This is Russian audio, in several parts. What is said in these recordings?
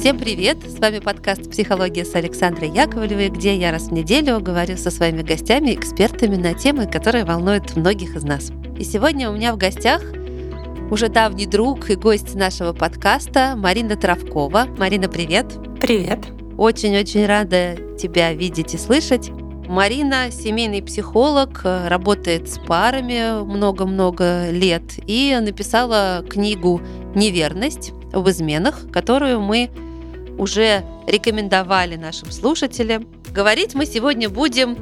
Всем привет! С вами подкаст «Психология» с Александрой Яковлевой, где я раз в неделю говорю со своими гостями, экспертами на темы, которые волнуют многих из нас. И сегодня у меня в гостях уже давний друг и гость нашего подкаста Марина Травкова. Марина, привет! Привет! Очень-очень рада тебя видеть и слышать. Марина семейный психолог, работает с парами много-много лет и написала книгу «Неверность в изменах», которую мы уже рекомендовали нашим слушателям. Говорить мы сегодня будем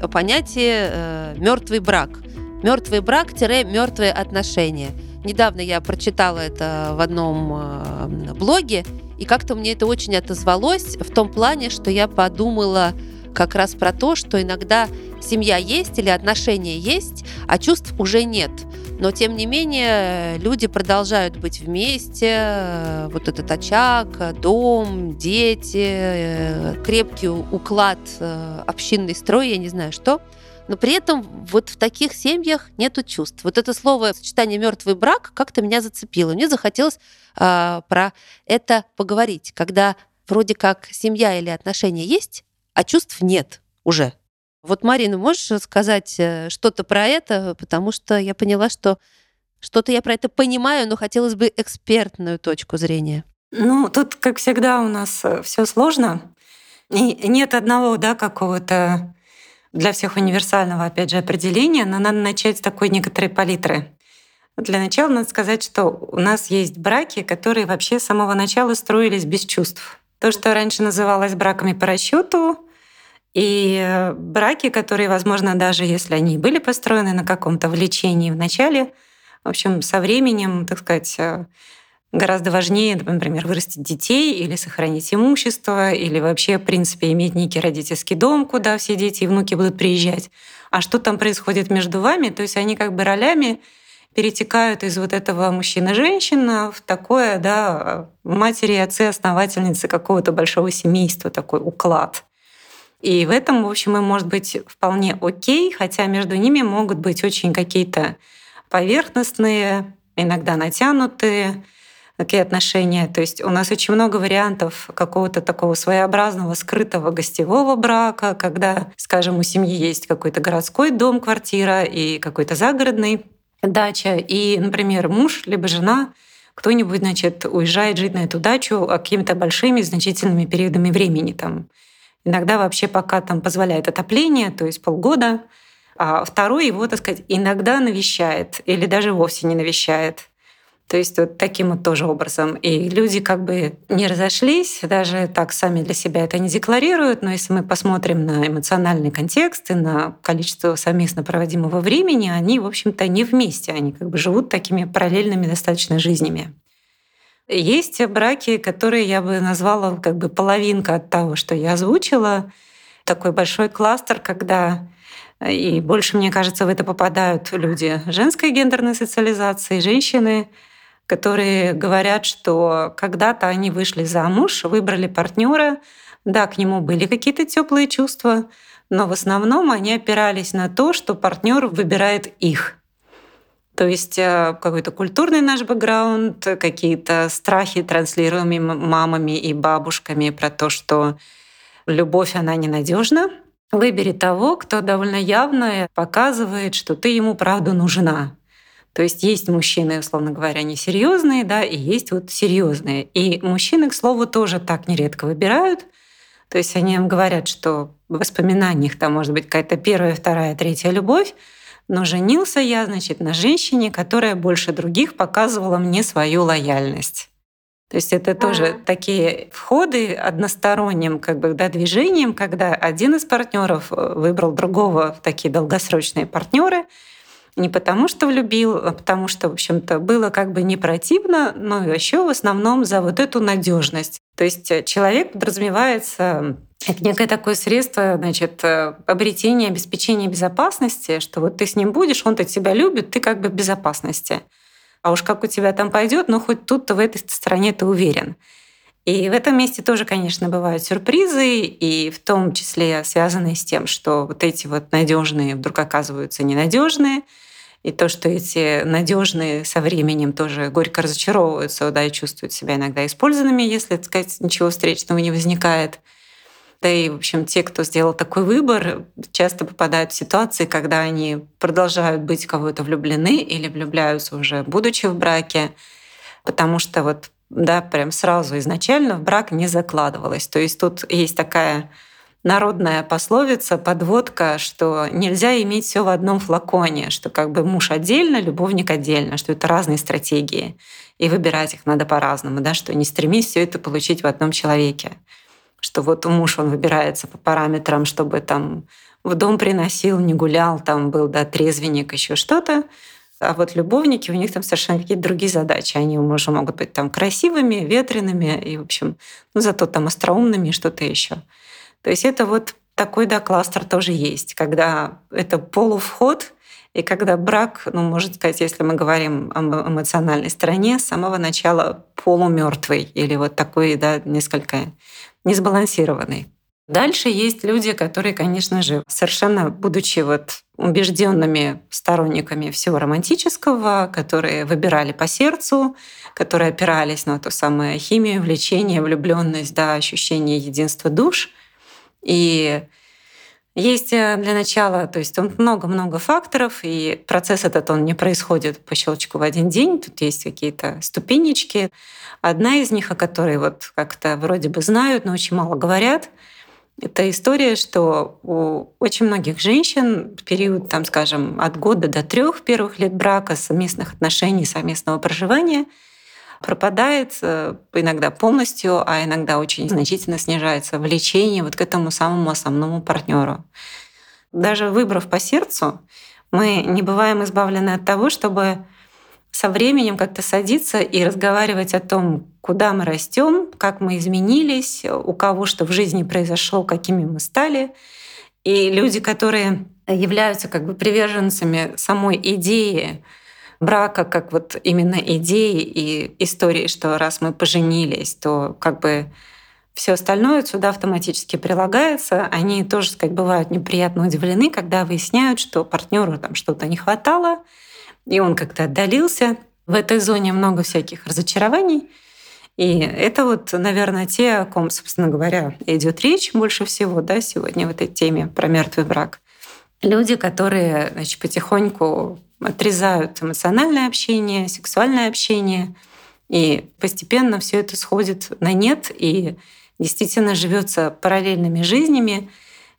о понятии э, мертвый брак. Мертвый брак-мертвые отношения. Недавно я прочитала это в одном э, блоге, и как-то мне это очень отозвалось в том плане, что я подумала как раз про то, что иногда семья есть или отношения есть, а чувств уже нет. Но, тем не менее, люди продолжают быть вместе. Вот этот очаг, дом, дети, крепкий уклад, общинный строй, я не знаю что. Но при этом вот в таких семьях нету чувств. Вот это слово сочетание мертвый брак как-то меня зацепило. Мне захотелось э, про это поговорить, когда вроде как семья или отношения есть, а чувств нет уже. Вот, Марина, можешь сказать э, что-то про это? Потому что я поняла, что что-то я про это понимаю, но хотелось бы экспертную точку зрения. Ну, тут, как всегда, у нас э, все сложно. И нет одного, да, какого-то для всех универсального, опять же, определения, но надо начать с такой некоторой палитры. Для начала надо сказать, что у нас есть браки, которые вообще с самого начала строились без чувств. То, что раньше называлось браками по расчету, и браки, которые, возможно, даже если они были построены на каком-то влечении в начале, в общем, со временем, так сказать, э, гораздо важнее, например, вырастить детей или сохранить имущество, или вообще, в принципе, иметь некий родительский дом, куда все дети и внуки будут приезжать. А что там происходит между вами? То есть они как бы ролями перетекают из вот этого мужчина-женщина в такое, да, матери и отцы основательницы какого-то большого семейства, такой уклад. И в этом, в общем, им может быть вполне окей, хотя между ними могут быть очень какие-то поверхностные, иногда натянутые такие отношения. То есть у нас очень много вариантов какого-то такого своеобразного скрытого гостевого брака, когда, скажем, у семьи есть какой-то городской дом, квартира и какой-то загородный дача. И, например, муж либо жена кто-нибудь, значит, уезжает жить на эту дачу какими-то большими значительными периодами времени, там, Иногда вообще пока там позволяет отопление, то есть полгода, а второй его, так сказать, иногда навещает или даже вовсе не навещает. То есть вот таким вот тоже образом. И люди как бы не разошлись, даже так сами для себя это не декларируют, но если мы посмотрим на эмоциональный контекст и на количество совместно проводимого времени, они, в общем-то, не вместе, они как бы живут такими параллельными достаточно жизнями. Есть браки, которые я бы назвала как бы половинка от того, что я озвучила. Такой большой кластер, когда и больше, мне кажется, в это попадают люди женской гендерной социализации, женщины, которые говорят, что когда-то они вышли замуж, выбрали партнера, да, к нему были какие-то теплые чувства, но в основном они опирались на то, что партнер выбирает их. То есть э, какой-то культурный наш бэкграунд, какие-то страхи, транслируемые мамами и бабушками про то, что любовь, она ненадежна. Выбери того, кто довольно явно показывает, что ты ему правда нужна. То есть есть мужчины, условно говоря, несерьезные, да, и есть вот серьезные. И мужчины, к слову, тоже так нередко выбирают. То есть они им говорят, что в воспоминаниях там может быть какая-то первая, вторая, третья любовь, но женился я, значит, на женщине, которая больше других показывала мне свою лояльность. То есть это тоже а. такие входы односторонним как бы, да, движением, когда один из партнеров э, выбрал другого в такие долгосрочные партнеры, не потому что влюбил, а потому что, в общем-то, было как бы не противно, но еще в основном за вот эту надежность. То есть э, человек подразумевается это некое такое средство, значит, э, обретения, обеспечения безопасности, что вот ты с ним будешь, он-то тебя любит, ты как бы в безопасности. А уж как у тебя там пойдет, но хоть тут-то в этой стране ты уверен. И в этом месте тоже, конечно, бывают сюрпризы, и в том числе связанные с тем, что вот эти вот надежные вдруг оказываются ненадежные. И то, что эти надежные со временем тоже горько разочаровываются, да, и чувствуют себя иногда использованными, если, так сказать, ничего встречного не возникает. Да и, в общем, те, кто сделал такой выбор, часто попадают в ситуации, когда они продолжают быть кого-то влюблены или влюбляются уже будучи в браке, потому что вот да, прям сразу изначально в брак не закладывалось. То есть тут есть такая народная пословица, подводка, что нельзя иметь все в одном флаконе, что как бы муж отдельно, любовник отдельно, что это разные стратегии, и выбирать их надо по-разному, да, что не стремись все это получить в одном человеке, что вот муж, он выбирается по параметрам, чтобы там в дом приносил, не гулял, там был, да, трезвенник, еще что-то, а вот любовники, у них там совершенно какие-то другие задачи. Они уже могут быть там красивыми, ветреными и, в общем, ну, зато там остроумными и что-то еще. То есть это вот такой, да, кластер тоже есть, когда это полувход, и когда брак, ну, можно сказать, если мы говорим об эмоциональной стороне, с самого начала полумертвый или вот такой, да, несколько несбалансированный. Дальше есть люди, которые, конечно же, совершенно будучи вот убежденными сторонниками всего романтического, которые выбирали по сердцу, которые опирались на ту самую химию, влечение, влюбленность, да, ощущение единства душ. И есть э, для начала, то есть он много-много факторов, и процесс этот он не происходит по щелчку в один день. Тут есть какие-то ступенечки. Одна из них, о которой вот как-то вроде бы знают, но очень мало говорят, это история, что у очень многих женщин в период, там, скажем, от года до трех первых лет брака, совместных отношений, совместного проживания пропадает э, иногда полностью, а иногда очень значительно снижается влечение вот к этому самому основному партнеру. Даже выбрав по сердцу, мы не бываем избавлены от того, чтобы со временем как-то садиться и разговаривать о том, куда мы растем, как мы изменились, у кого что в жизни произошло, какими мы стали. И люди, которые являются как бы приверженцами самой идеи брака, как вот именно идеи и истории, что раз мы поженились, то как бы все остальное сюда автоматически прилагается. Они тоже, сказать, бывают неприятно удивлены, когда выясняют, что партнеру там что-то не хватало, и он как-то отдалился. В этой зоне много всяких разочарований. И это вот, наверное, те, о ком, собственно говоря, идет речь больше всего да, сегодня в этой теме про мертвый брак. Люди, которые значит, потихоньку отрезают эмоциональное общение, сексуальное общение, и постепенно все это сходит на нет, и действительно живется параллельными жизнями,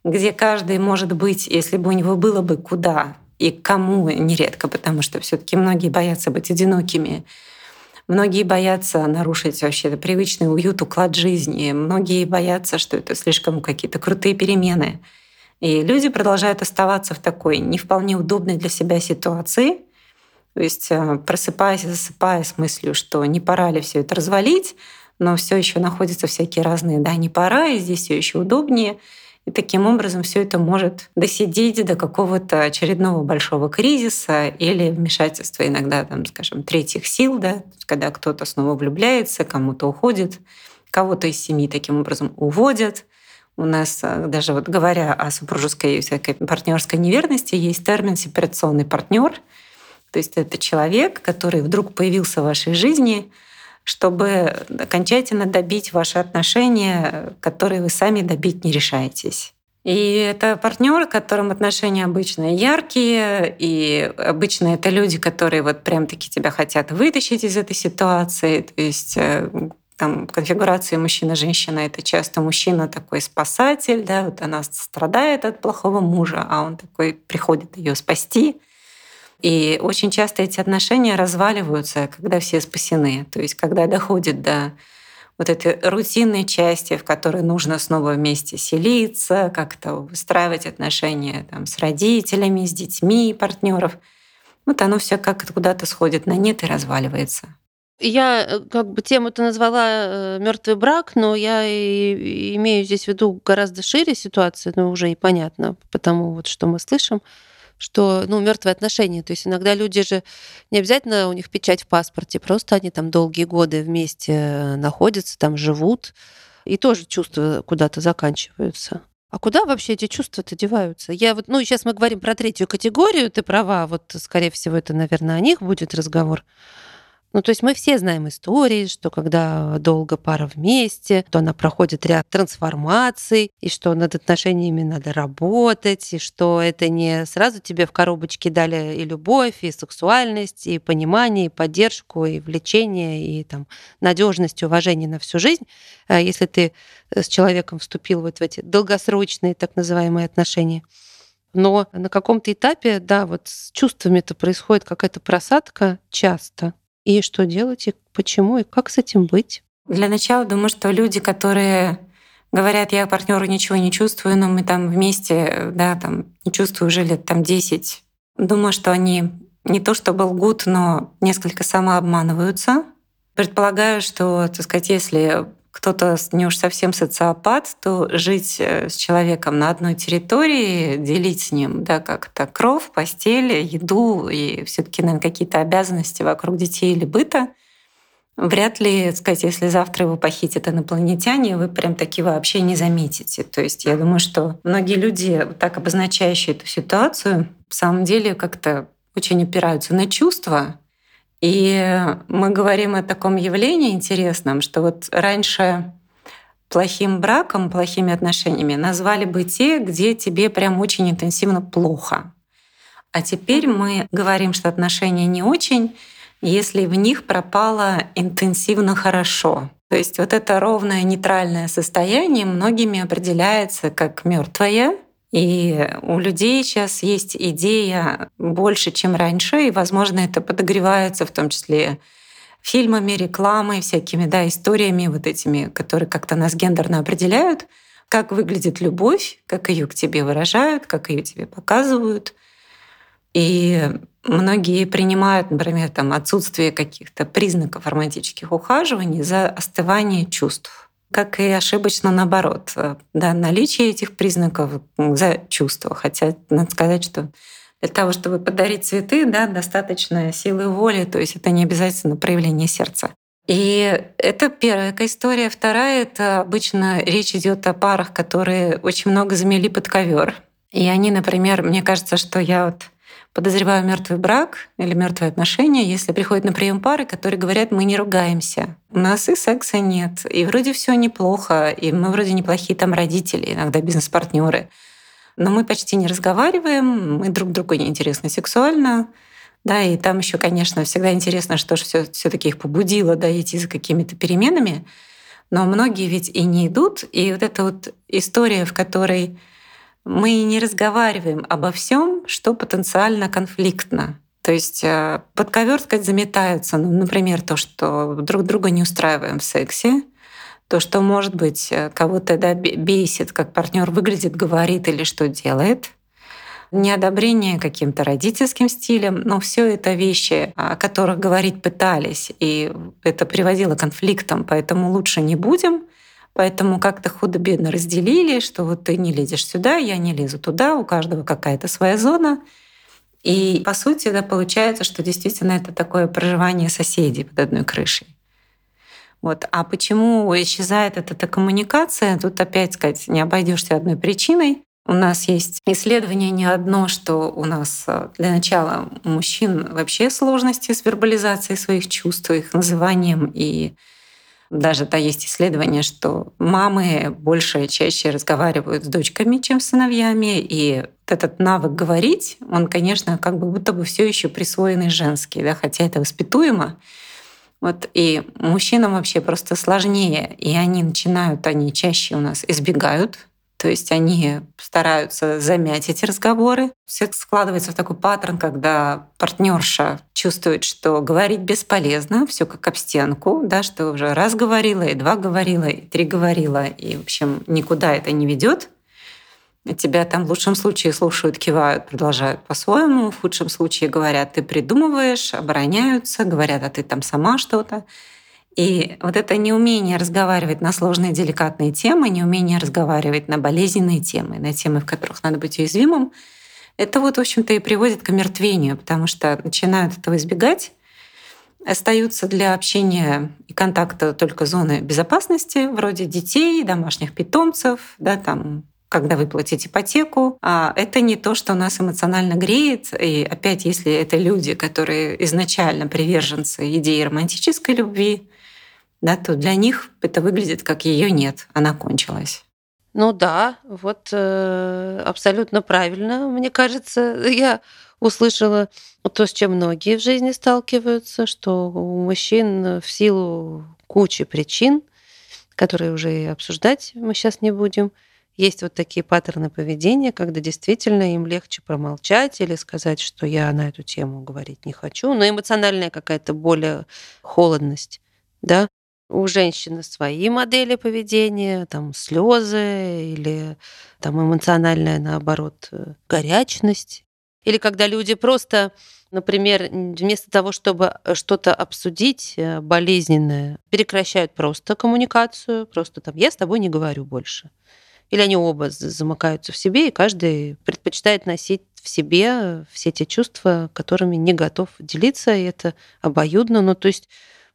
где каждый может быть, если бы у него было бы куда и кому нередко, потому что все-таки многие боятся быть одинокими. Многие боятся нарушить вообще привычный уют, уклад жизни. Многие боятся, что это слишком какие-то крутые перемены. И люди продолжают оставаться в такой не вполне удобной для себя ситуации. То есть э, просыпаясь и засыпая с мыслью, что не пора ли все это развалить, но все еще находятся всякие разные, да, не пора, и здесь все еще удобнее. И таким образом все это может досидеть до какого-то очередного большого кризиса или вмешательства иногда, там, скажем, третьих сил, да, когда кто-то снова влюбляется, кому-то уходит, кого-то из семьи таким образом уводят. У нас э, даже вот говоря о супружеской всякой партнерской неверности, есть термин сепарационный партнер. То есть это человек, который вдруг появился в вашей жизни, чтобы окончательно добить ваши отношения, которые вы сами добить не решаетесь. И это партнеры, которым отношения обычно яркие, и обычно это люди, которые вот прям таки тебя хотят вытащить из этой ситуации. То есть э, там конфигурации мужчина-женщина это часто мужчина такой спасатель, да, вот она страдает от плохого мужа, а он такой приходит ее спасти. И очень часто эти отношения разваливаются, когда все спасены. То есть когда доходит до вот этой рутинной части, в которой нужно снова вместе селиться, как-то выстраивать отношения там, с родителями, с детьми, партнеров. Вот оно все как-то куда-то сходит на нет и разваливается. Я э, как бы тему-то назвала э, мертвый брак, но я и имею здесь в виду гораздо шире ситуацию, но уже и понятно, потому вот что мы слышим что, ну, мертвые отношения. То есть иногда люди же не обязательно у них печать в паспорте, просто они там долгие годы вместе находятся, там живут, и тоже чувства куда-то заканчиваются. А куда вообще эти чувства-то деваются? Я вот, ну, сейчас мы говорим про третью категорию, ты права, вот, скорее всего, это, наверное, о них будет разговор. Ну, то есть мы все знаем истории, что когда долго пара вместе, то она проходит ряд трансформаций, и что над отношениями надо работать, и что это не сразу тебе в коробочке дали и любовь, и сексуальность, и понимание, и поддержку, и влечение, и там надежность, уважение на всю жизнь. А если ты с человеком вступил вот в эти долгосрочные так называемые отношения. Но на каком-то этапе, да, вот с чувствами-то происходит какая-то просадка часто. И что делать, и почему, и как с этим быть? Для начала думаю, что люди, которые говорят, я партнеру ничего не чувствую, но мы там вместе, да, там не чувствую уже лет там 10. Думаю, что они не то чтобы лгут, но несколько самообманываются. Предполагаю, что, так сказать, если кто-то не уж совсем социопат, то жить э, с человеком на одной территории, делить с ним да, как-то кровь, постель, еду и все таки наверное, какие-то обязанности вокруг детей или быта, вряд ли, сказать, если завтра его похитят инопланетяне, вы прям таки вообще не заметите. То есть я думаю, что многие люди, так обозначающие эту ситуацию, в самом деле как-то очень опираются на чувства, и мы говорим о таком явлении интересном, что вот раньше плохим браком, плохими отношениями назвали бы те, где тебе прям очень интенсивно плохо. А теперь мы говорим, что отношения не очень, если в них пропало интенсивно хорошо. То есть вот это ровное нейтральное состояние многими определяется как мертвое, и у людей сейчас есть идея больше, чем раньше, и, возможно, это подогревается в том числе фильмами, рекламой, всякими да, историями вот этими, которые как-то нас гендерно определяют, как выглядит любовь, как ее к тебе выражают, как ее тебе показывают. И многие принимают, например, там, отсутствие каких-то признаков романтических ухаживаний за остывание чувств как и ошибочно наоборот. Э, да, наличие этих признаков за чувство. Хотя надо сказать, что для того, чтобы подарить цветы, да, достаточно силы воли, то есть это не обязательно проявление сердца. И это первая история. Вторая — это обычно речь идет о парах, которые очень много замели под ковер. И они, например, мне кажется, что я вот подозреваю мертвый брак или мертвые отношения, если приходят на прием пары, которые говорят, мы не ругаемся, у нас и секса нет, и вроде все неплохо, и мы вроде неплохие там родители, иногда бизнес-партнеры, но мы почти не разговариваем, мы друг другу не интересны сексуально, да, и там еще, конечно, всегда интересно, что же все, все-таки их побудило, да, идти за какими-то переменами. Но многие ведь и не идут. И вот эта вот история, в которой мы не разговариваем обо всем, что потенциально конфликтно. То есть э, под ковер, сказать, заметаются, ну, например, то, что друг друга не устраиваем в сексе, то, что, может быть, э, кого-то да, бесит, как партнер выглядит, говорит или что делает, неодобрение каким-то родительским стилем, но все это вещи, о которых говорить пытались, и это приводило к конфликтам, поэтому лучше не будем. Поэтому как-то худо-бедно разделили, что вот ты не лезешь сюда, я не лезу туда, у каждого какая-то своя зона. И по сути, да, получается, что действительно это такое проживание соседей под одной крышей. Вот. А почему исчезает эта, эта коммуникация? Тут опять сказать, не обойдешься одной причиной. У нас есть исследование не одно, что у нас э, для начала у мужчин вообще сложности с вербализацией своих чувств, их называнием и даже да, есть исследование, что мамы больше чаще разговаривают с дочками, чем с сыновьями, и этот навык говорить, он, конечно, как бы будто бы все еще присвоенный женский, да, хотя это воспитуемо. Вот, и мужчинам вообще просто сложнее, и они начинают, они чаще у нас избегают то есть они стараются замять эти разговоры. Все складывается в такой паттерн, когда партнерша чувствует, что говорить бесполезно, все как об стенку, да, что уже раз говорила, и два говорила, и три говорила, и, в общем, никуда это не ведет. Тебя там в лучшем случае слушают, кивают, продолжают по-своему. В худшем случае говорят, ты придумываешь, обороняются, говорят, а ты там сама что-то. И вот это неумение разговаривать на сложные деликатные темы, неумение разговаривать на болезненные темы, на темы, в которых надо быть уязвимым, это вот, в общем-то, и приводит к омертвению, потому что начинают этого избегать, остаются для общения и контакта только зоны безопасности, вроде детей, домашних питомцев, да, там, когда выплатить ипотеку. А это не то, что нас эмоционально греет. И опять, если это люди, которые изначально приверженцы идеи романтической любви, да, то для них это выглядит как ее нет, она кончилась. Ну да, вот э, абсолютно правильно, мне кажется. Я услышала то, с чем многие в жизни сталкиваются, что у мужчин в силу кучи причин, которые уже и обсуждать мы сейчас не будем, есть вот такие паттерны поведения, когда действительно им легче промолчать или сказать, что я на эту тему говорить не хочу, но эмоциональная какая-то более холодность, да, у женщины свои модели поведения, там слезы или там эмоциональная, наоборот, э, горячность. Или когда люди просто, например, вместо того, чтобы э, что-то обсудить э, болезненное, прекращают просто коммуникацию, просто там «я с тобой не говорю больше». Или они оба замыкаются в себе, и каждый предпочитает носить в себе все те чувства, которыми не готов делиться, и это обоюдно. Ну, то есть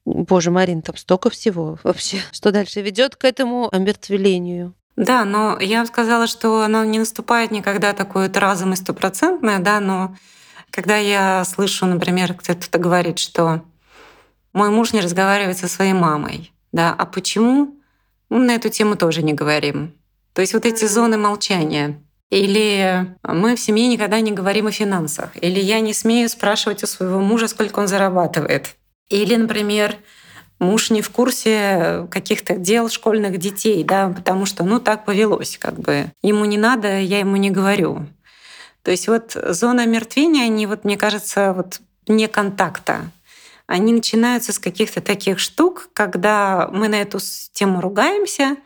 Боже, Марин, там столько всего вообще. Что дальше ведет к этому омертвлению? Да, но я бы сказала, что оно не наступает никогда такое вот разом и стопроцентное, да, но когда я слышу, например, кто-то говорит, что мой муж не разговаривает со своей мамой, да, а почему? Мы на эту тему тоже не говорим. То есть вот эти зоны молчания. Или мы в семье никогда не говорим о финансах. Или я не смею спрашивать у своего мужа, сколько он зарабатывает. Или, например, муж не в курсе каких-то дел школьных детей, да, потому что, ну, так повелось, как бы. Ему не надо, я ему не говорю. То есть вот зона мертвения, они, вот, мне кажется, вот не контакта. Они начинаются с каких-то таких штук, когда мы на эту тему ругаемся,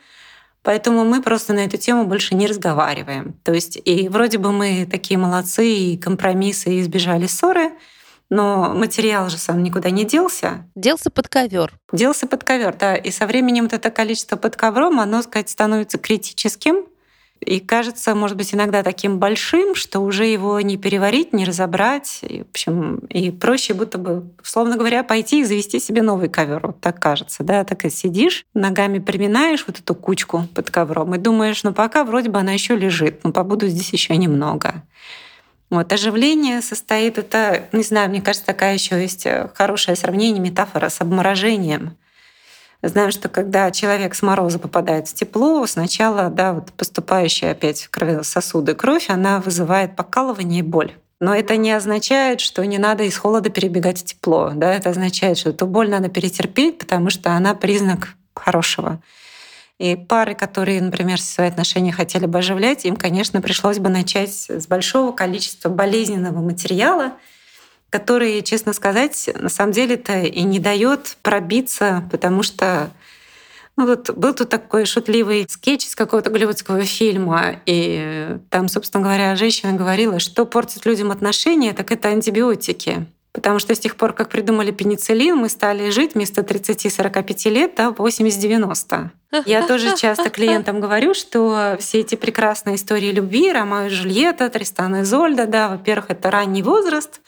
Поэтому мы просто на эту тему больше не разговариваем. То есть и вроде бы мы такие молодцы, и компромиссы, и избежали ссоры, но материал же сам никуда не делся. Делся под ковер. Делся под ковер, да. И со временем вот это количество под ковром, оно, сказать, становится критическим. И кажется, может быть, иногда таким большим, что уже его не переварить, не разобрать. И, в общем, и проще будто бы, условно говоря, пойти и завести себе новый ковер. Вот так кажется, да. Так и сидишь, ногами приминаешь вот эту кучку под ковром и думаешь, ну пока вроде бы она еще лежит, но побуду здесь еще немного. Вот, оживление состоит, это, не знаю, мне кажется, такая еще есть э, хорошее сравнение, метафора с обморожением. Знаю, что когда человек с мороза попадает в тепло, сначала, да, вот поступающая опять в кровососуды кровь, она вызывает покалывание и боль. Но это не означает, что не надо из холода перебегать в тепло. Да? Это означает, что эту боль надо перетерпеть, потому что она признак хорошего. И пары, которые, например, свои отношения хотели бы оживлять, им, конечно, пришлось бы начать с большого количества болезненного материала, который, честно сказать, на самом деле-то и не дает пробиться, потому что ну вот был тут такой шутливый скетч из какого-то голливудского фильма, и там, собственно говоря, женщина говорила, что портит людям отношения, так это антибиотики. Потому что с тех пор, как придумали пенициллин, мы стали жить вместо 30-45 лет, да, 80-90. Я тоже часто клиентам говорю, что все эти прекрасные истории любви, Ромео и Джульетта, Тристан и Зольда, да, во-первых, это ранний возраст,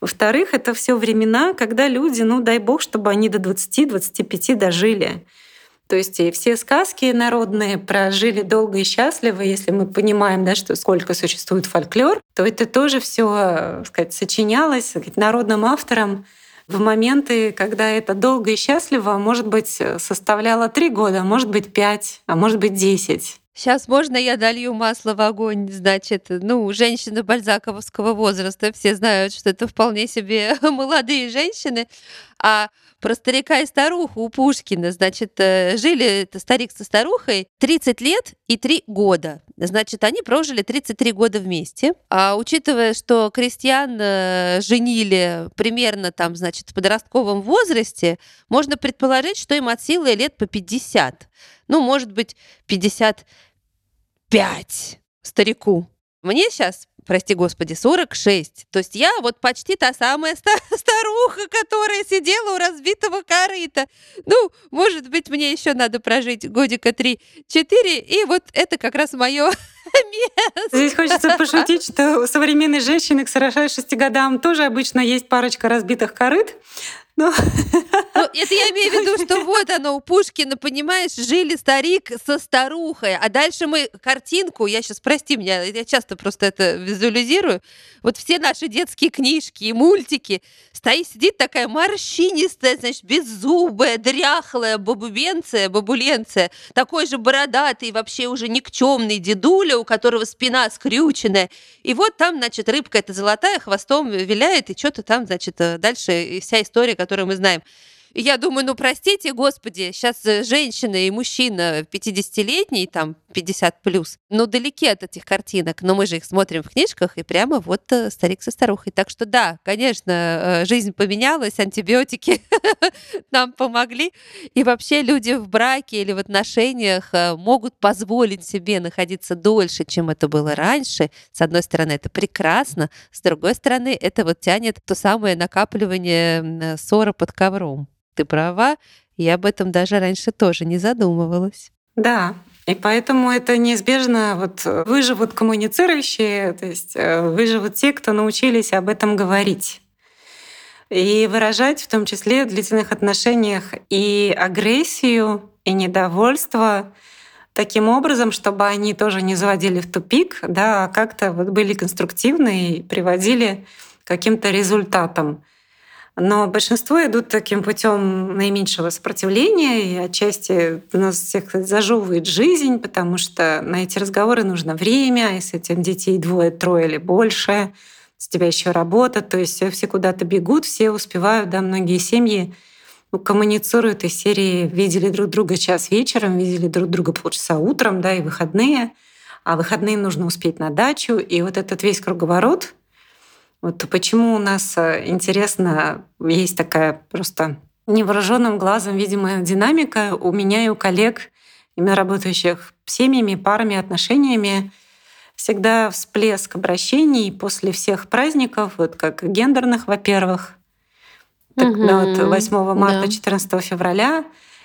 во-вторых, это все времена, когда люди, ну дай бог, чтобы они до 20-25 дожили. То есть все сказки народные прожили долго и счастливо. Если мы понимаем, да, что сколько существует фольклор, то это тоже все сказать, сочинялось народным автором в моменты, когда это долго и счастливо, может быть, составляло три года, может быть, пять, а может быть, десять. Сейчас можно я долью масло в огонь? Значит, ну, женщины бальзаковского возраста, все знают, что это вполне себе молодые женщины. А про старика и старуху у Пушкина, значит, э, жили старик со старухой 30 лет и 3 года. Значит, они прожили 33 года вместе. А учитывая, что крестьян э, женили примерно там, значит, в подростковом возрасте, можно предположить, что им от силы лет по 50. Ну, может быть, 50 пять старику. Мне сейчас, прости господи, 46. То есть я вот почти та самая старуха, которая сидела у разбитого корыта. Ну, может быть, мне еще надо прожить годика 3-4, и вот это как раз мое место. Здесь хочется пошутить, что у современной женщины к 46 годам тоже обычно есть парочка разбитых корыт. Ну, ну, это я имею в виду, что вот оно у Пушкина, понимаешь, жили старик со старухой, а дальше мы картинку, я сейчас, прости меня, я часто просто это визуализирую, вот все наши детские книжки и мультики, стоит, сидит такая морщинистая, значит, беззубая, дряхлая бабубенция, бабуленция, такой же бородатый, вообще уже никчемный дедуля, у которого спина скрюченная. И вот там, значит, рыбка эта золотая хвостом виляет, и что-то там, значит, дальше вся история, которую мы знаем. И я думаю, ну простите, господи, сейчас э, женщина и мужчина 50-летний, там 50 плюс, ну далеки от этих картинок, но мы же их смотрим в книжках, и прямо вот э, старик со старухой. Так что да, конечно, э, жизнь поменялась, антибиотики нам помогли, и вообще люди в браке или в отношениях могут позволить себе находиться дольше, чем это было раньше. С одной стороны, это прекрасно, с другой стороны, это вот тянет то самое накапливание ссора под ковром ты права, я об этом даже раньше тоже не задумывалась. Да, и поэтому это неизбежно вот выживут коммуницирующие, то есть э, выживут те, кто научились об этом говорить. И выражать в том числе в длительных отношениях и агрессию, и недовольство таким образом, чтобы они тоже не заводили в тупик, да, а как-то вот были конструктивны и приводили к каким-то результатам. Но большинство идут таким путем наименьшего сопротивления, и отчасти нас всех зажевывает жизнь, потому что на эти разговоры нужно время, а если этим детей двое, трое или больше, с тебя еще работа, то есть все куда-то бегут, все успевают, да, многие семьи коммуницируют из серии видели друг друга час вечером, видели друг друга полчаса утром, да, и выходные, а выходные нужно успеть на дачу, и вот этот весь круговорот — вот почему у нас э, интересно, есть такая просто невооруженным глазом видимая динамика у меня и у коллег, именно работающих семьями, парами, отношениями, всегда всплеск обращений после всех праздников, вот как гендерных, во-первых, так, угу. вот 8 марта, да. 14 февраля,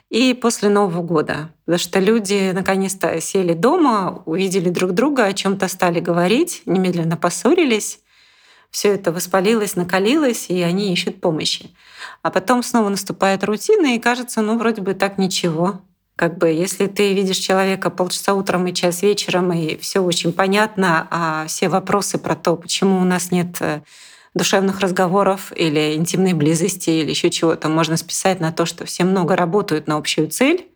и после Нового года. Потому что люди наконец-то сели дома, увидели друг друга, о чем то стали говорить, немедленно поссорились все это воспалилось, накалилось, и они ищут помощи. А потом снова наступает рутина, и кажется, ну, вроде бы так ничего. Как бы, если ты видишь человека полчаса утром и час вечером, и все очень понятно, а все вопросы про то, почему у нас нет э, душевных разговоров или интимной близости или еще чего-то можно списать на то, что все много работают на общую цель.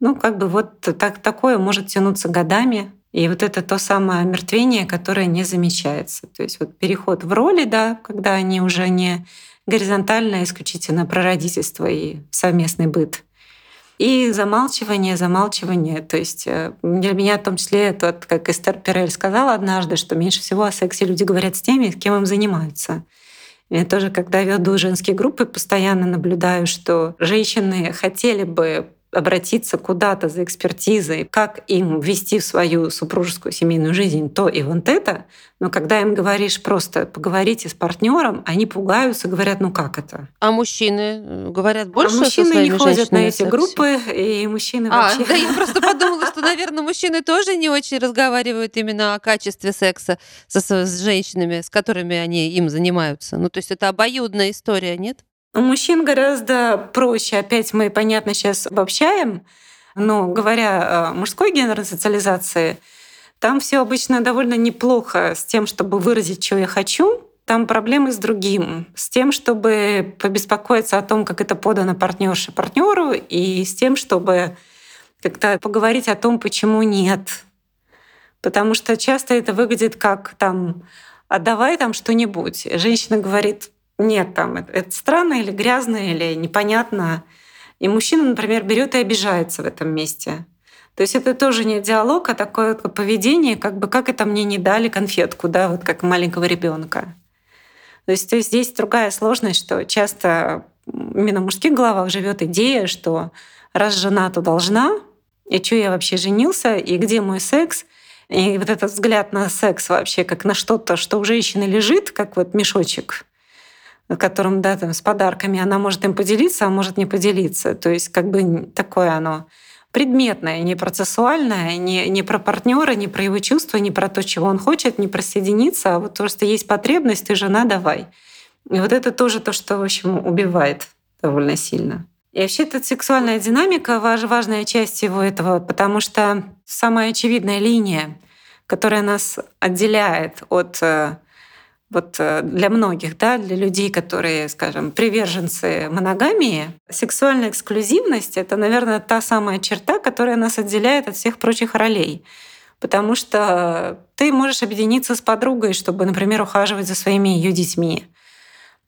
Ну, как бы вот так, такое может тянуться годами, и вот это то самое омертвение, которое не замечается. То есть вот переход в роли, да, когда они уже не горизонтально, а исключительно про родительство и совместный быт. И замалчивание, замалчивание. То есть э, для меня в том числе, это, как Эстер Перель сказала однажды, что меньше всего о сексе люди говорят с теми, кем им занимаются. Я тоже, когда веду женские группы, постоянно наблюдаю, что женщины хотели бы обратиться куда-то за экспертизой, как им ввести в свою супружескую семейную жизнь то и вот это, но когда им говоришь просто поговорите с партнером, они пугаются, говорят, ну как это? А мужчины э, говорят а больше? А мужчины не ходят на эти группы, и мужчины а, вообще... Да, я просто подумала, что, наверное, мужчины тоже не очень разговаривают именно о качестве секса со, с женщинами, с которыми они им занимаются. Ну, то есть это обоюдная история, нет? У мужчин гораздо проще. Опять мы, понятно, сейчас обобщаем, но говоря о мужской гендерной социализации, там все обычно довольно неплохо с тем, чтобы выразить, что я хочу. Там проблемы с другим, с тем, чтобы побеспокоиться о том, как это подано партнерше партнеру, и с тем, чтобы как-то поговорить о том, почему нет. Потому что часто это выглядит как там отдавай там что-нибудь. Женщина говорит, нет, там это, это странно или грязно или непонятно. И мужчина, например, берет и обижается в этом месте. То есть это тоже не диалог, а такое поведение, как бы как это мне не дали конфетку, да, вот как маленького ребенка. То есть, то есть здесь другая сложность, что часто именно в мужских головах живет идея, что раз жена, то должна, и что я вообще женился, и где мой секс, и вот этот взгляд на секс вообще как на что-то, что у женщины лежит, как вот мешочек, которым, да, там, с подарками, она может им поделиться, а может не поделиться. То есть как бы такое оно предметное, не процессуальное, не, не про партнера, не про его чувства, не про то, чего он хочет, не про соединиться, а вот то, что есть потребность, ты жена, давай. И вот это тоже то, что, в общем, убивает довольно сильно. И вообще эта сексуальная динамика важ, важная часть всего этого, потому что самая очевидная линия, которая нас отделяет от э, вот э, для многих, да, для людей, которые, скажем, приверженцы моногамии, сексуальная эксклюзивность — это, наверное, та самая черта, которая нас отделяет от всех прочих ролей. Потому что ты можешь объединиться с подругой, чтобы, например, ухаживать за своими ее детьми.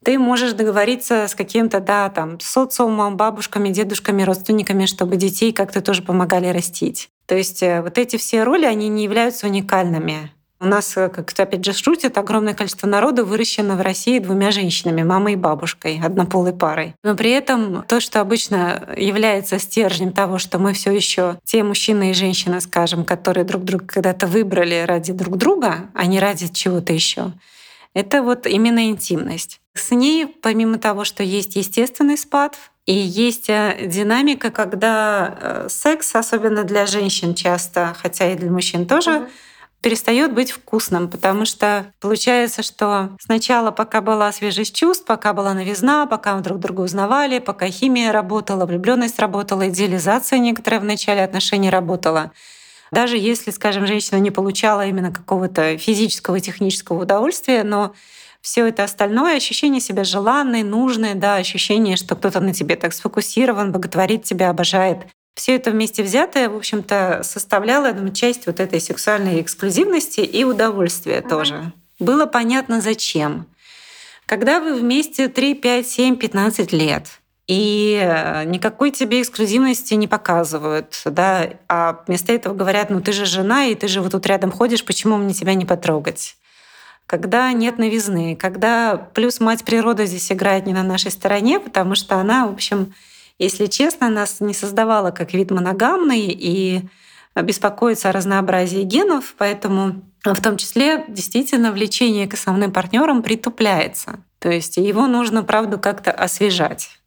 Ты можешь договориться с каким-то, да, там, социумом, бабушками, дедушками, родственниками, чтобы детей как-то тоже помогали растить. То есть э, вот эти все роли, они не являются уникальными. У нас, э, как опять же шутят, огромное количество народа выращено в России двумя женщинами, мамой и бабушкой, однополой парой. Но при этом то, что обычно является стержнем того, что мы все еще те мужчины и женщины, скажем, которые друг друга когда-то выбрали ради друг друга, а не ради чего-то еще, это вот именно интимность. С ней, помимо того, что есть естественный спад, и есть э, динамика, когда э, секс, особенно для женщин часто, хотя и для мужчин тоже, mm-hmm перестает быть вкусным, потому что получается, что сначала, пока была свежесть чувств, пока была новизна, пока мы друг друга узнавали, пока химия работала, влюбленность работала, идеализация некоторая в начале отношений работала. Даже если, скажем, женщина не получала именно какого-то физического, технического удовольствия, но все это остальное, ощущение себя желанной, нужной, да, ощущение, что кто-то на тебе так сфокусирован, боготворит тебя, обожает, все это вместе взятое, в общем-то, составляло, думаю, часть вот этой сексуальной эксклюзивности и удовольствия ага. тоже. Было понятно, зачем. Когда вы вместе 3, 5, 7, 15 лет, и э, никакой тебе эксклюзивности не показывают, да, а вместо этого говорят, ну ты же жена, и ты же вот тут рядом ходишь, почему мне тебя не потрогать? Когда нет новизны, когда плюс мать природа здесь играет не на нашей стороне, потому что она, в общем, если честно, нас не создавала как вид моногамный и беспокоится о разнообразии генов, поэтому в том числе действительно влечение к основным партнерам притупляется. То есть его нужно, правду, как-то освежать.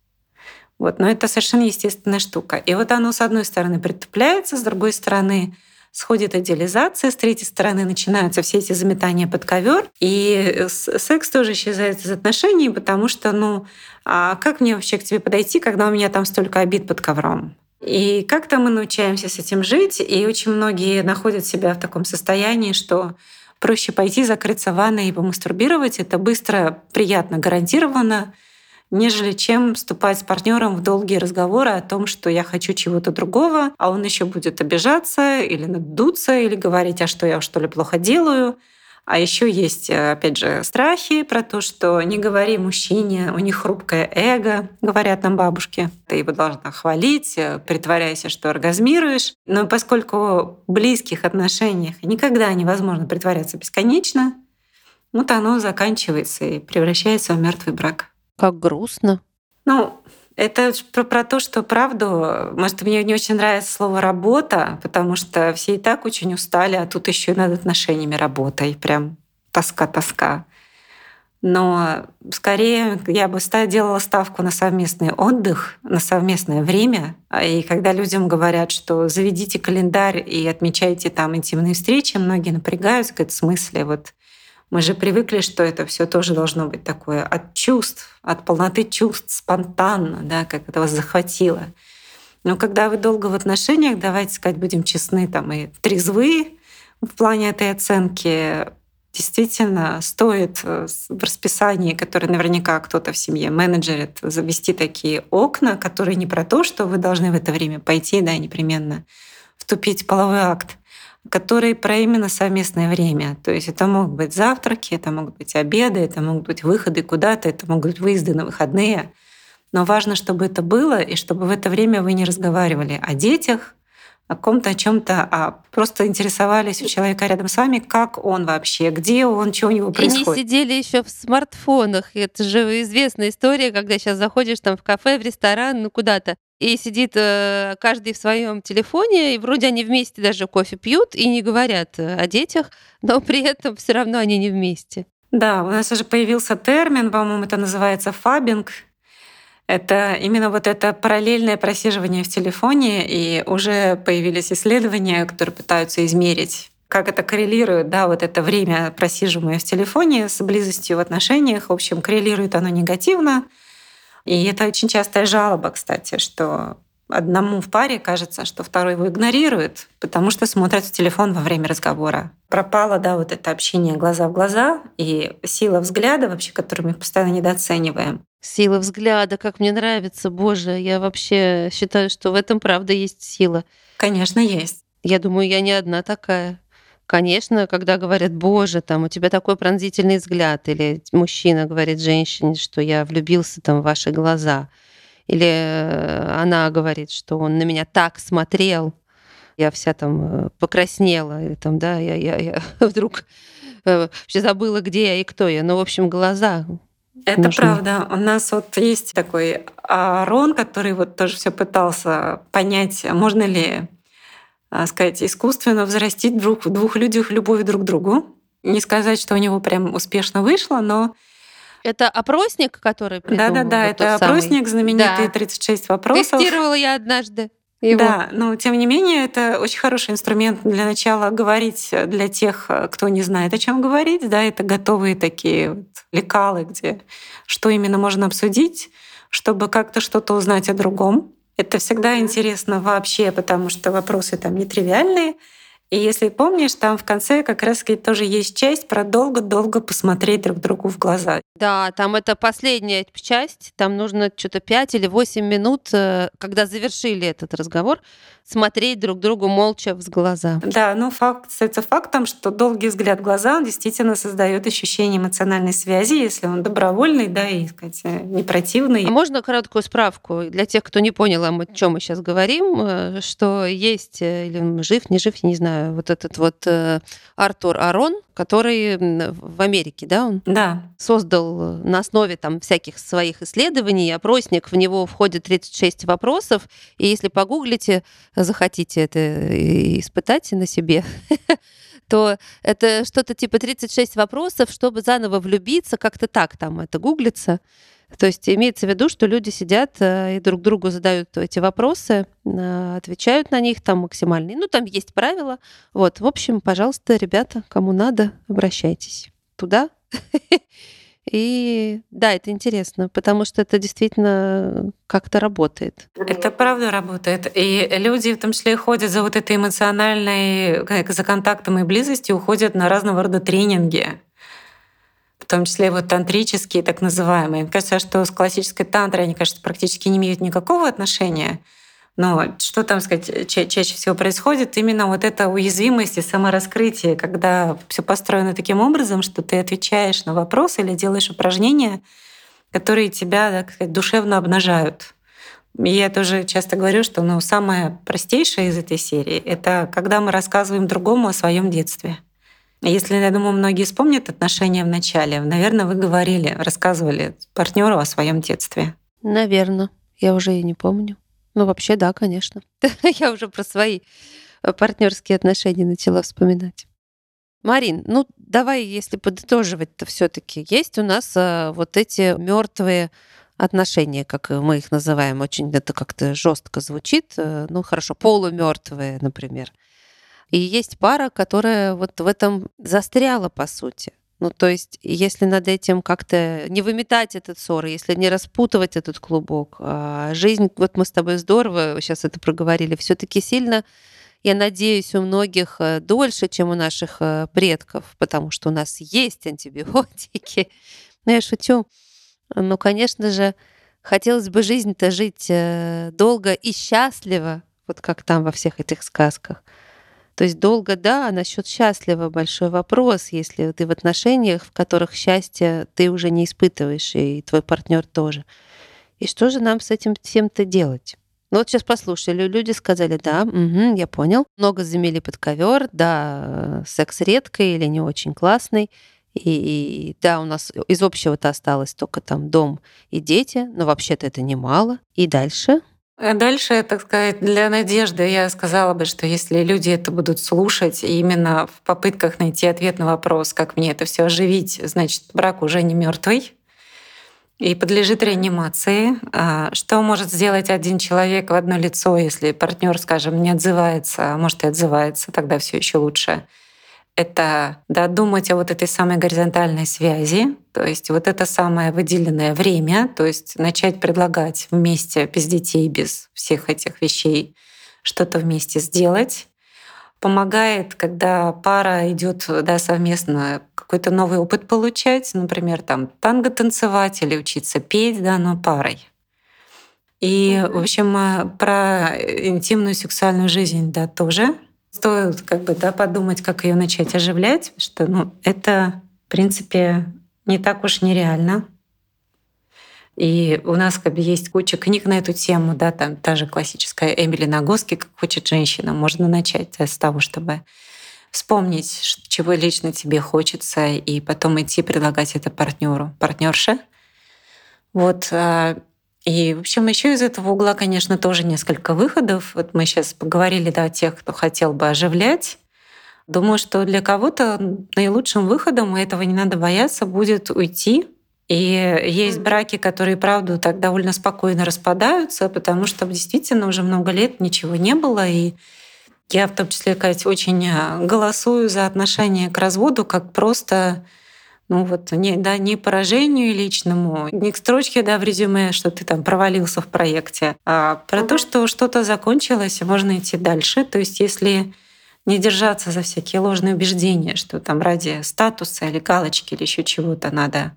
Вот. Но это совершенно естественная штука. И вот оно, с одной стороны, притупляется, с другой стороны, сходит идеализация, с третьей стороны начинаются все эти заметания под ковер, и секс тоже исчезает из отношений, потому что, ну, а как мне вообще к тебе подойти, когда у меня там столько обид под ковром? И как-то мы научаемся с этим жить, и очень многие находят себя в таком состоянии, что проще пойти закрыться в ванной и помастурбировать. Это быстро, приятно, гарантированно, нежели чем вступать с партнером в долгие разговоры о том, что я хочу чего-то другого, а он еще будет обижаться или надуться, или говорить, а что я что ли плохо делаю. А еще есть, э, опять же, страхи про то, что не говори мужчине, у них хрупкое эго, говорят нам бабушки. Ты его должна хвалить, э, притворяйся, что оргазмируешь. Но поскольку в близких отношениях никогда невозможно притворяться бесконечно, вот оно заканчивается и превращается в мертвый брак. Как грустно. Ну, это про, про то, что правду, может, мне не очень нравится слово работа, потому что все и так очень устали, а тут еще и над отношениями работа, и прям тоска-тоска. Но скорее я бы делала ставку на совместный отдых, на совместное время. И когда людям говорят, что заведите календарь и отмечайте там интимные встречи, многие напрягаются, говорят, в смысле, вот мы же привыкли, что это все тоже должно быть такое от чувств, от полноты чувств, спонтанно, да, как это вас захватило. Но когда вы долго в отношениях, давайте сказать, будем честны, там и трезвы в плане этой оценки, действительно стоит э, в расписании, которое наверняка кто-то в семье менеджерит, завести такие окна, которые не про то, что вы должны в это время пойти, да, непременно вступить в половой акт, которые про именно совместное время. То есть это могут быть завтраки, это могут быть обеды, это могут быть выходы куда-то, это могут быть выезды на выходные. Но важно, чтобы это было, и чтобы в это время вы не разговаривали о детях, о ком-то, о чем-то, а просто интересовались у человека рядом с вами, как он вообще, где он, что у него происходит. И не сидели еще в смартфонах. Это же известная история, когда сейчас заходишь там в кафе, в ресторан, ну куда-то, и сидит э, каждый в своем телефоне, и вроде они вместе даже кофе пьют и не говорят э, о детях, но при этом все равно они не вместе. Да, у нас уже появился термин, по-моему, это называется фабинг. Это именно вот это параллельное просиживание в телефоне, и уже появились исследования, которые пытаются измерить как это коррелирует, да, вот это время, просиживаемое в телефоне с близостью в отношениях. В общем, коррелирует оно негативно. И это очень частая жалоба, кстати, что одному в паре кажется, что второй его игнорирует, потому что смотрит в телефон во время разговора. Пропало, да, вот это общение глаза в глаза и сила взгляда вообще, которую мы постоянно недооцениваем. Сила взгляда, как мне нравится, боже, я вообще считаю, что в этом правда есть сила. Конечно, есть. Я думаю, я не одна такая. Конечно, когда говорят, боже, там у тебя такой пронзительный взгляд, или мужчина говорит женщине, что я влюбился там в ваши глаза, или э, она говорит, что он на меня так смотрел, я вся там э, покраснела, или там, да, я, я, я вдруг э, вообще забыла, где я и кто я. Ну, в общем, глаза. Это нужны. правда. У нас вот есть такой Арон, который вот тоже все пытался понять, можно ли сказать, искусственно взрастить в двух людях любовь друг к другу. Не сказать, что у него прям успешно вышло, но это опросник, который Да, да, да, вот это опросник самый. знаменитый да. 36 вопросов. Тестировала я однажды. Его. Да, но тем не менее это очень хороший инструмент для начала говорить для тех, кто не знает, о чем говорить. Да, это готовые такие вот лекалы, где что именно можно обсудить, чтобы как-то что-то узнать о другом. Это всегда интересно вообще, потому что вопросы там нетривиальные. И если помнишь, там в конце как раз тоже есть часть про долго-долго посмотреть друг другу в глаза. Да, там это последняя часть, там нужно что-то 5 или 8 минут, э, когда завершили этот разговор, смотреть друг другу молча в глаза. Да, ну факт остается фактом, что долгий взгляд в глаза, он действительно создает ощущение эмоциональной связи, если он добровольный, да, и, сказать, не противный. А можно короткую справку для тех, кто не понял, о чем мы сейчас говорим, э, что есть, э, или жив, не жив, я не знаю, вот этот вот э, Артур Арон, который в Америке, да, он да. создал на основе там всяких своих исследований опросник, в него входит 36 вопросов, и если погуглите, захотите это испытать на себе, то это что-то типа 36 вопросов, чтобы заново влюбиться, как-то так там это гуглится. То есть имеется в виду, что люди сидят э, и друг другу задают эти вопросы, э, отвечают на них там максимальные. Ну, там есть правила. Вот, в общем, пожалуйста, ребята, кому надо, обращайтесь туда. И да, это интересно, потому что это действительно как-то работает. Это правда работает. И люди в том числе ходят за вот этой эмоциональной, за контактом и близостью, уходят на разного рода тренинги в том числе вот тантрические, так называемые. Мне кажется, что с классической тантрой они, кажется, практически не имеют никакого отношения. Но что там сказать, ча- чаще всего происходит, именно вот эта уязвимость и самораскрытие, когда все построено таким образом, что ты отвечаешь на вопросы или делаешь упражнения, которые тебя так сказать, душевно обнажают. И я тоже часто говорю, что ну, самое простейшее из этой серии — это когда мы рассказываем другому о своем детстве. Если, я думаю, многие вспомнят отношения в начале, наверное, вы говорили, рассказывали партнеру о своем детстве. Наверное, я уже и не помню. Ну, вообще, да, конечно. я уже про свои э, партнерские отношения начала вспоминать. Марин, ну давай, если подытоживать, то все-таки есть у нас а, вот эти мертвые отношения, как мы их называем, очень это как-то жестко звучит. Э, ну хорошо, полумертвые, например. И есть пара, которая вот в этом застряла, по сути. Ну, то есть, если над этим как-то не выметать этот ссор, если не распутывать этот клубок, а жизнь, вот мы с тобой здорово сейчас это проговорили, все-таки сильно, я надеюсь, у многих э, дольше, чем у наших э, предков, потому что у нас есть антибиотики. Ну, я шучу. Ну, конечно же, хотелось бы жизнь-то жить э, долго и счастливо, вот как там во всех этих сказках. То есть долго, да, а насчет счастлива большой вопрос, если ты в отношениях, в которых счастье ты уже не испытываешь, и твой партнер тоже. И что же нам с этим всем-то делать? Ну вот сейчас послушали, люди сказали, да, угу, я понял. Много замели под ковер, да, секс редкий или не очень классный. И, и да, у нас из общего-то осталось только там дом и дети, но вообще-то это немало. И дальше а дальше, так сказать, для надежды я сказала бы, что если люди это будут слушать, именно в попытках найти ответ на вопрос, как мне это все оживить, значит, брак уже не мертвый и подлежит реанимации. А что может сделать один человек в одно лицо, если партнер, скажем, не отзывается, а может и отзывается, тогда все еще лучше. Это да, думать о вот этой самой горизонтальной связи, то есть вот это самое выделенное время, то есть начать предлагать вместе без детей, без всех этих вещей что-то вместе сделать. Помогает, когда пара идет да, совместно какой-то новый опыт получать, например, там танго танцевать или учиться петь, да, но парой. И, в общем, э, про интимную сексуальную жизнь, да, тоже стоит как бы да, подумать, как ее начать оживлять, что ну, это, в принципе, не так уж нереально. И у нас как бы есть куча книг на эту тему, да, там та же классическая Эмили Нагоски «Как хочет женщина». Можно начать с того, чтобы вспомнить, чего лично тебе хочется, и потом идти предлагать это партнеру, партнерше. Вот а, и, в общем, еще из этого угла, конечно, тоже несколько выходов. Вот мы сейчас поговорили да, о тех, кто хотел бы оживлять. Думаю, что для кого-то наилучшим выходом, и этого не надо бояться, будет уйти. И есть браки, которые, правда, так довольно спокойно распадаются, потому что действительно уже много лет ничего не было. И я в том числе, Кать, очень э, голосую за отношение к разводу как просто ну вот не, да, не поражению личному, не к строчке да, в резюме, что ты там провалился в проекте, а про угу. то, что что-то закончилось, и можно идти дальше. То есть если не держаться за всякие ложные убеждения, что там ради статуса или галочки или еще чего-то надо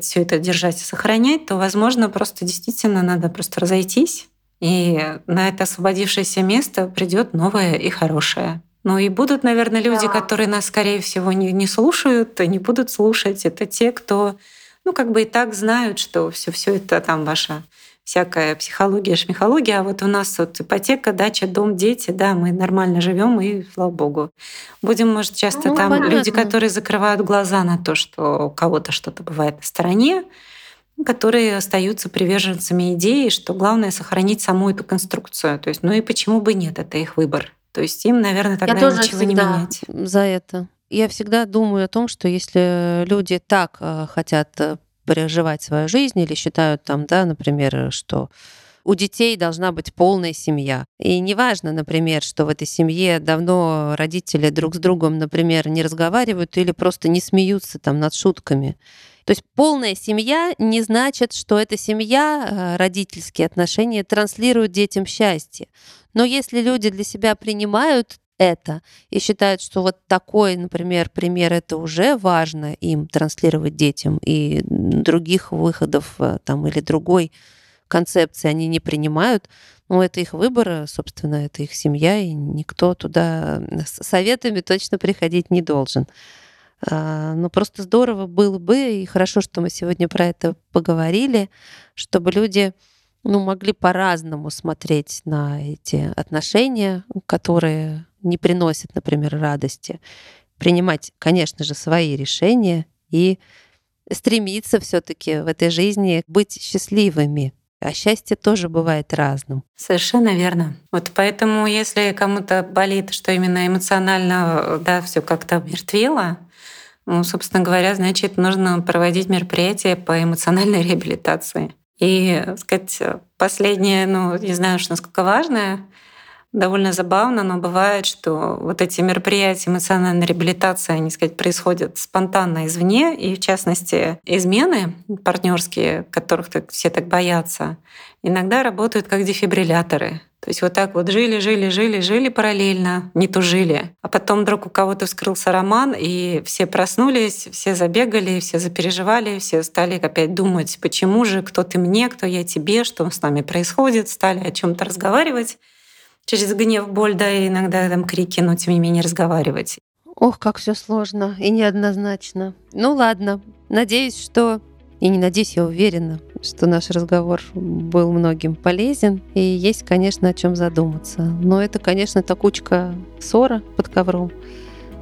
все это держать и сохранять, то, возможно, просто действительно надо просто разойтись, и на это освободившееся место придет новое и хорошее. Ну и будут, наверное, люди, да. которые нас, скорее всего, не, не слушают, не будут слушать. Это те, кто, ну, как бы и так знают, что все, все это там ваша всякая психология, шмихология, а вот у нас вот ипотека, дача, дом, дети, да, мы нормально живем и слава богу. Будем, может, часто ну, там понятно. люди, которые закрывают глаза на то, что у кого-то что-то бывает на стороне, которые остаются приверженцами идеи, что главное сохранить саму эту конструкцию. То есть, ну и почему бы нет, это их выбор. То есть им, наверное, тогда Я тоже ничего не менять. За это. Я всегда думаю о том, что если люди так э, хотят э, проживать свою жизнь или считают там, да, например, что у детей должна быть полная семья. И неважно, например, что в этой семье давно родители друг с другом, например, не разговаривают или просто не смеются там над шутками. То есть полная семья не значит, что эта семья, э, родительские отношения транслируют детям счастье. Но если люди для себя принимают это и считают, что вот такой, например, пример, это уже важно им транслировать детям, и других выходов э, там или другой концепции они не принимают, ну, это их выбор, собственно, это их семья, и никто туда с советами точно приходить не должен. А, но просто здорово было бы, и хорошо, что мы сегодня про это поговорили, чтобы люди ну, могли по-разному смотреть на эти отношения, которые не приносят, например, радости, принимать, конечно же, свои решения и стремиться все-таки в этой жизни быть счастливыми. А счастье тоже бывает разным. Совершенно верно. Вот поэтому, если кому-то болит, что именно эмоционально да, все как-то мертвело, ну, собственно говоря, значит, нужно проводить мероприятия по эмоциональной реабилитации. И, сказать, последнее, ну, не знаю, что насколько важное, довольно забавно, но бывает, что вот эти мероприятия эмоциональной реабилитации, они, сказать, происходят спонтанно извне, и в частности измены партнерские, которых все так боятся, иногда работают как дефибрилляторы. То есть вот так вот жили, жили, жили, жили параллельно, не тужили. А потом вдруг у кого-то вскрылся роман, и все проснулись, все забегали, все запереживали, все стали опять думать, почему же, кто ты мне, кто я тебе, что с нами происходит, стали о чем то разговаривать через гнев, боль, да, и иногда там крики, но тем не менее разговаривать. Ох, как все сложно и неоднозначно. Ну ладно, надеюсь, что и не надеюсь, я уверена, что наш разговор был многим полезен. И есть, конечно, о чем задуматься. Но это, конечно, та кучка ссора под ковром,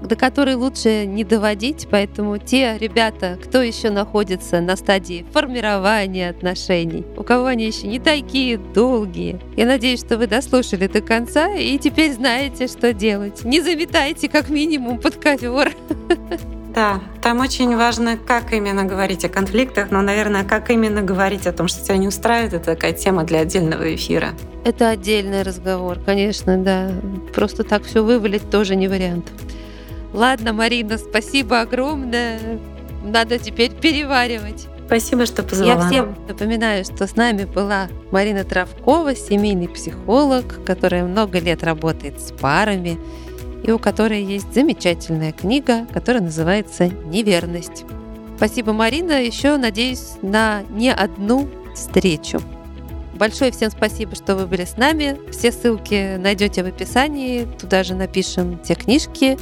до которой лучше не доводить. Поэтому те ребята, кто еще находится на стадии формирования отношений, у кого они еще не такие долгие, я надеюсь, что вы дослушали до конца и теперь знаете, что делать. Не заметайте как минимум под ковер. Да, там очень важно, как именно говорить о конфликтах, но, наверное, как именно говорить о том, что тебя не устраивает, это такая тема для отдельного эфира. Это отдельный разговор, конечно, да. Просто так все вывалить тоже не вариант. Ладно, Марина, спасибо огромное. Надо теперь переваривать. Спасибо, что позвала. Я всем напоминаю, что с нами была Марина Травкова, семейный психолог, которая много лет работает с парами и у которой есть замечательная книга, которая называется «Неверность». Спасибо, Марина. Еще надеюсь на не одну встречу. Большое всем спасибо, что вы были с нами. Все ссылки найдете в описании. Туда же напишем те книжки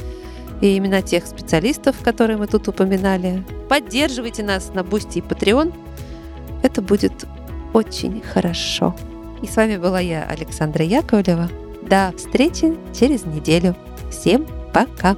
и имена тех специалистов, которые мы тут упоминали. Поддерживайте нас на Boosty и Patreon. Это будет очень хорошо. И с вами была я, Александра Яковлева. До встречи через неделю. Всем пока!